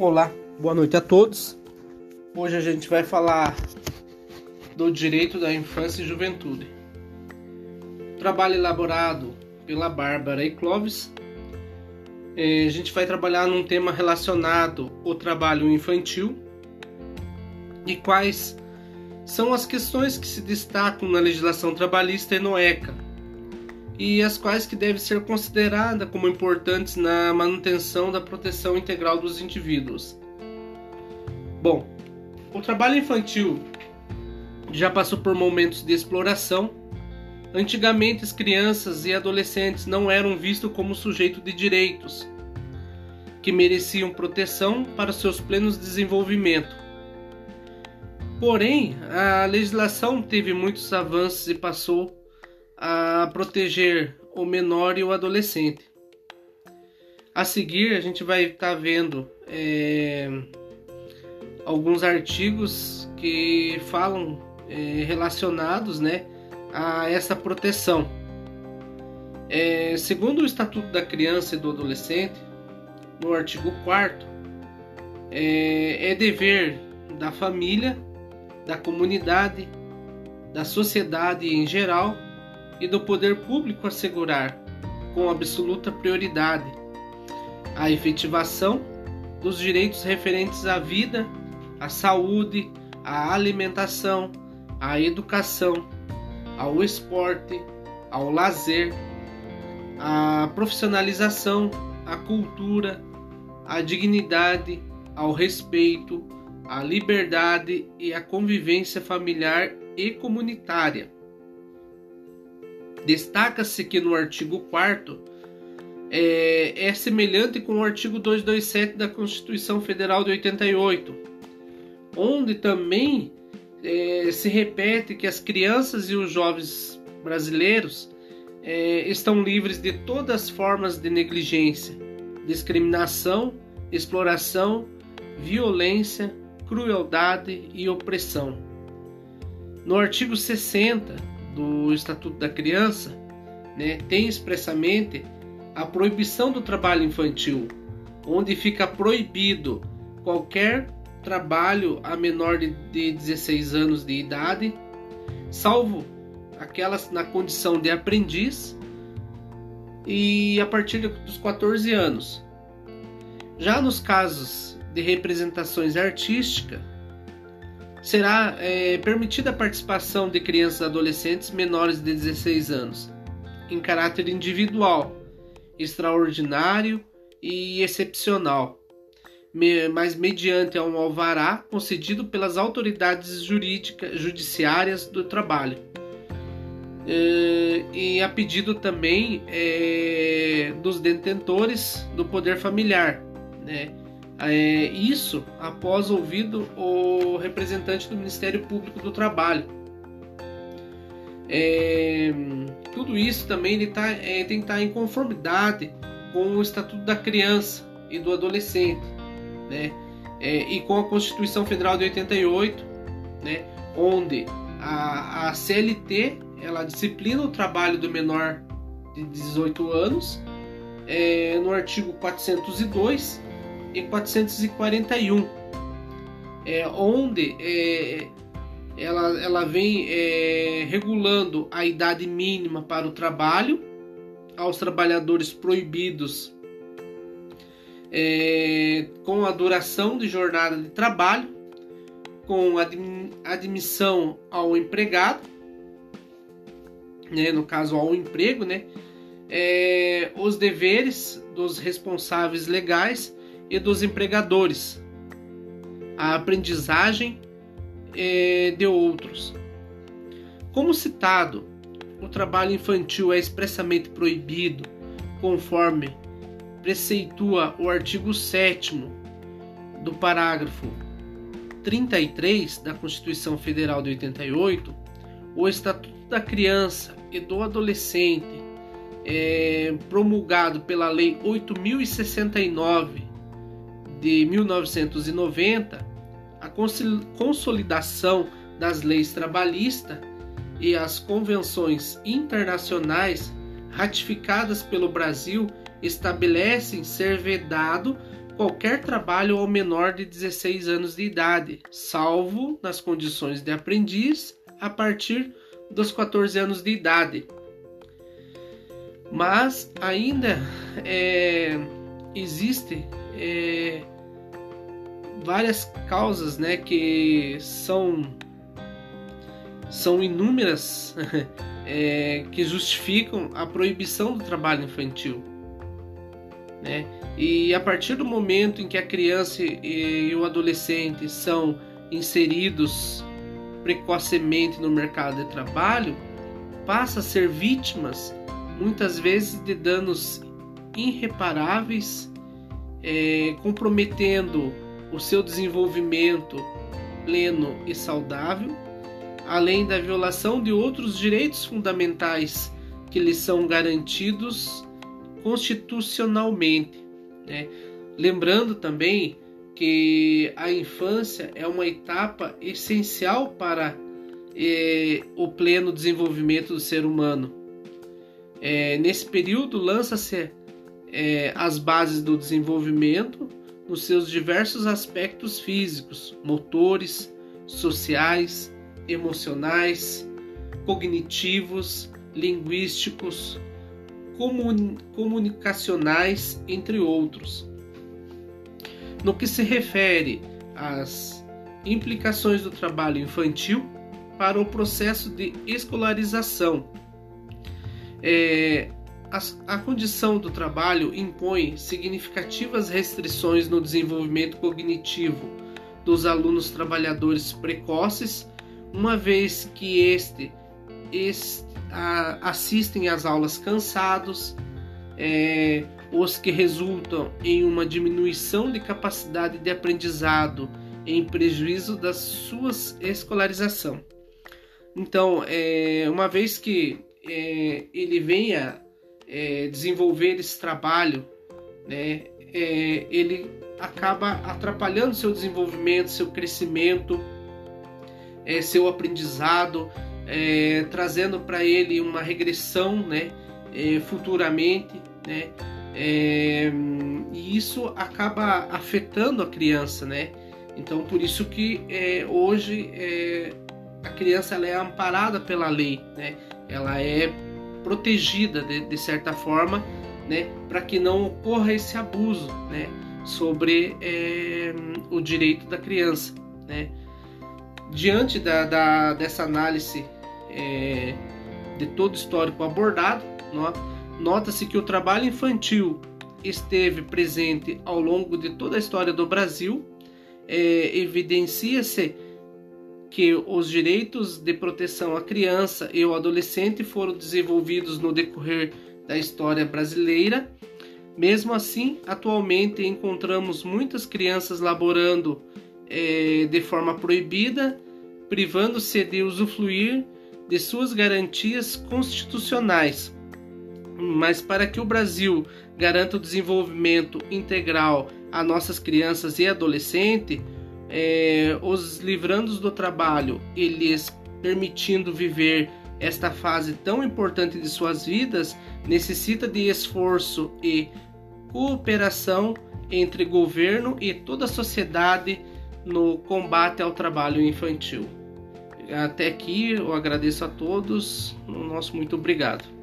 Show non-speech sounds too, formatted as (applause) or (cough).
Olá, boa noite a todos. Hoje a gente vai falar do direito da infância e juventude. Trabalho elaborado pela Bárbara e Clóvis. É, a gente vai trabalhar num tema relacionado ao trabalho infantil e quais são as questões que se destacam na legislação trabalhista e no ECA e as quais que devem ser consideradas como importantes na manutenção da proteção integral dos indivíduos. Bom, o trabalho infantil já passou por momentos de exploração. Antigamente, as crianças e adolescentes não eram vistos como sujeito de direitos, que mereciam proteção para seus plenos desenvolvimento. Porém, a legislação teve muitos avanços e passou a proteger o menor e o adolescente. A seguir, a gente vai estar tá vendo é, alguns artigos que falam é, relacionados né, a essa proteção. É, segundo o Estatuto da Criança e do Adolescente, no artigo 4 é, é dever da família, da comunidade, da sociedade em geral e do poder público assegurar, com absoluta prioridade, a efetivação dos direitos referentes à vida, à saúde, à alimentação, à educação, ao esporte, ao lazer, à profissionalização, à cultura, à dignidade, ao respeito, à liberdade e à convivência familiar e comunitária Destaca-se que no artigo 4 é, é semelhante com o artigo 227 da Constituição Federal de 88, onde também é, se repete que as crianças e os jovens brasileiros é, estão livres de todas as formas de negligência, discriminação, exploração, violência, crueldade e opressão. No artigo 60 do Estatuto da Criança né, tem expressamente a proibição do trabalho infantil, onde fica proibido qualquer trabalho a menor de, de 16 anos de idade, salvo aquelas na condição de aprendiz e a partir dos 14 anos. Já nos casos de representações artísticas, será é, permitida a participação de crianças e adolescentes menores de 16 anos, em caráter individual, extraordinário e excepcional, mas mediante um alvará concedido pelas autoridades jurídicas judiciárias do trabalho. É, e a pedido também é, dos detentores do poder familiar, né? É, isso após ouvido o representante do Ministério Público do Trabalho. É, tudo isso também ele tá, é, tem que estar em conformidade com o Estatuto da Criança e do Adolescente, né? É, e com a Constituição Federal de 88, né? onde a, a CLT ela disciplina o trabalho do menor de 18 anos é, no artigo 402 e 441, é, onde é, ela, ela vem é, regulando a idade mínima para o trabalho aos trabalhadores proibidos é, com a duração de jornada de trabalho, com admissão ao empregado, né, no caso ao emprego, né, é, os deveres dos responsáveis legais e dos empregadores, a aprendizagem é, de outros. Como citado, o trabalho infantil é expressamente proibido, conforme preceitua o artigo 7 do parágrafo 33 da Constituição Federal de 88, o Estatuto da Criança e do Adolescente, é, promulgado pela Lei 8069 de 1990, a consolidação das leis trabalhistas e as convenções internacionais ratificadas pelo Brasil estabelecem ser vedado qualquer trabalho ao menor de 16 anos de idade, salvo nas condições de aprendiz a partir dos 14 anos de idade. Mas ainda é, existe é, várias causas né, que são, são inúmeras (laughs) é, que justificam a proibição do trabalho infantil. Né? E a partir do momento em que a criança e o adolescente são inseridos precocemente no mercado de trabalho, passa a ser vítimas muitas vezes de danos irreparáveis, é, comprometendo o seu desenvolvimento pleno e saudável, além da violação de outros direitos fundamentais que lhes são garantidos constitucionalmente. Né? Lembrando também que a infância é uma etapa essencial para é, o pleno desenvolvimento do ser humano. É, nesse período, lança-se é, as bases do desenvolvimento nos seus diversos aspectos físicos, motores, sociais, emocionais, cognitivos, linguísticos, comun comunicacionais, entre outros. No que se refere às implicações do trabalho infantil para o processo de escolarização, é, a, condição do trabalho impõe significativas restrições no desenvolvimento cognitivo dos alunos trabalhadores precoces, uma vez que este, este a, assistem às aulas cansados, é, os que resultam em uma diminuição de capacidade de aprendizado em prejuízo da sua escolarização. Então, é, uma vez que é, ele venha é, desenvolver esse trabalho, né, é, ele acaba atrapalhando seu desenvolvimento, seu crescimento, é, seu aprendizado, é, trazendo para ele uma regressão, né, é, futuramente, né, é, e isso acaba afetando a criança, né. Então por isso que hoje a criança é amparada pela lei, né, ela é protegida de, de certa forma, né, para que não ocorra esse abuso, né, sobre é, o direito da criança, né. Diante da, da dessa análise é, de todo o histórico abordado, nota-se que o trabalho infantil esteve presente ao longo de toda a história do Brasil, é, evidencia-se que os direitos de proteção à criança e ao adolescente foram desenvolvidos no decorrer da história brasileira. Mesmo assim, atualmente encontramos muitas crianças laborando é, de forma proibida, privando-se de usufruir de suas garantias constitucionais. Mas para que o Brasil garanta o desenvolvimento integral a nossas crianças e adolescentes, é, os livrando do trabalho e lhes permitindo viver esta fase tão importante de suas vidas, necessita de esforço e cooperação entre governo e toda a sociedade no combate ao trabalho infantil. Até aqui eu agradeço a todos. Nosso muito obrigado.